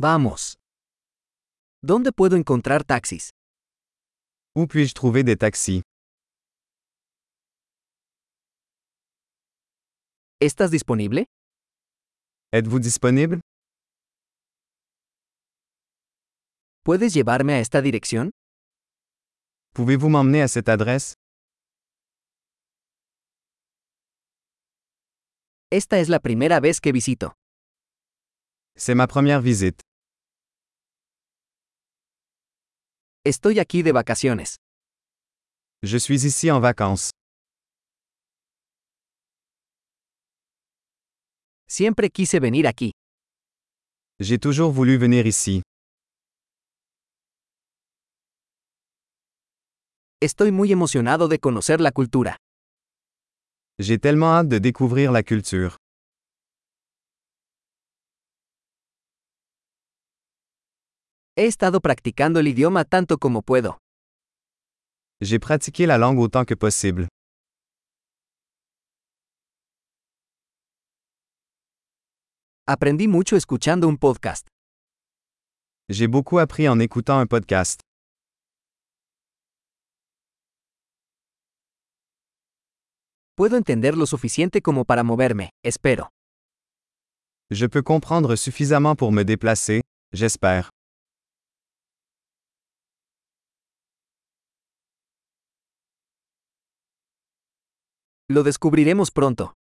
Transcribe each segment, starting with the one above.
Vamos. ¿Dónde puedo encontrar taxis? Où puis-je trouver des taxis ¿Estás disponible? Êtes-vous disponible ¿Puedes llevarme a esta dirección? Pouvez-vous m'emmener à cette adresse Esta es la primera vez que visito. C'est ma première visite. Estoy aquí de vacaciones. Je suis ici en vacances. Siempre quise venir aquí. J'ai toujours voulu venir ici. Estoy muy emocionado de conocer la cultura. J'ai tellement hâte de découvrir la culture. He estado practicando el idioma tanto como puedo. J'ai pratiqué la langue autant que possible. Aprendí mucho escuchando un podcast. J'ai beaucoup appris en écoutant un podcast. Puedo entender lo suficiente como para moverme, espero. Je peux comprendre suffisamment pour me déplacer, j'espère. Lo descubriremos pronto.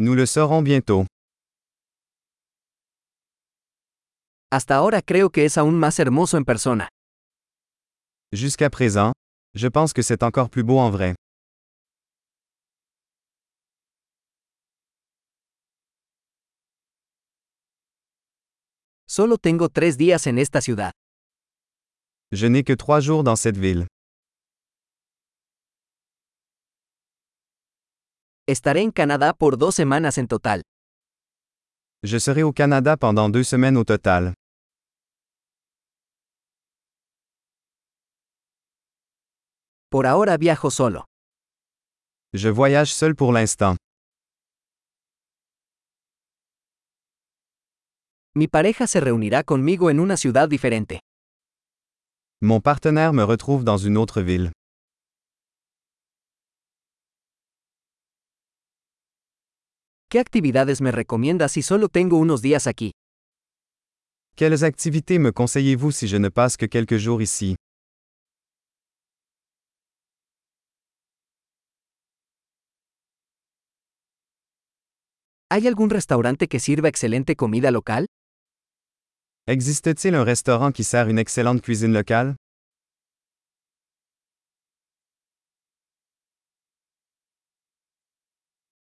Nous le saurons bientôt. Hasta ahora creo que es aún más hermoso en persona. Jusqu'à présent, je pense que c'est encore plus beau en vrai. Solo tengo tres días en esta ciudad. Je n'ai que trois jours dans cette ville. Estaré en Canadá por dos semanas en total. Je serai au Canada pendant deux semaines au total. Por ahora viajo solo. Je voyage seul pour l'instant. Mi pareja se reunirá conmigo en una ciudad diferente. Mon partenaire me retrouve dans une autre ville. ¿Qué actividades me recomiendas si solo tengo unos días aquí? Quelles activités me conseillez-vous si je ne passe que quelques jours ici? ¿Hay algún restaurante que sirva excelente comida local? Existe-t-il un restaurant qui sert une excellente cuisine locale?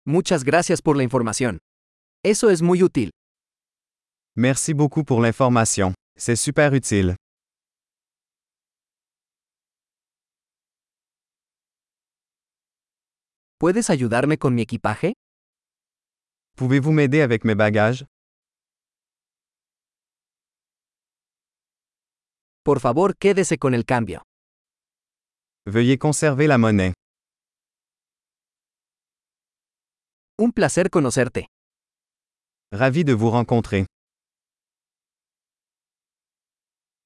Muchas gracias por la información. Eso es muy útil. Merci beaucoup pour l'information. C'est super utile. ¿Puedes ayudarme con mi equipaje? Pouvez-vous m'aider avec mes bagages? Por favor, quédese con el cambio. Veuillez conserver la monnaie. Un placer conocerte. Ravi de vous rencontrer.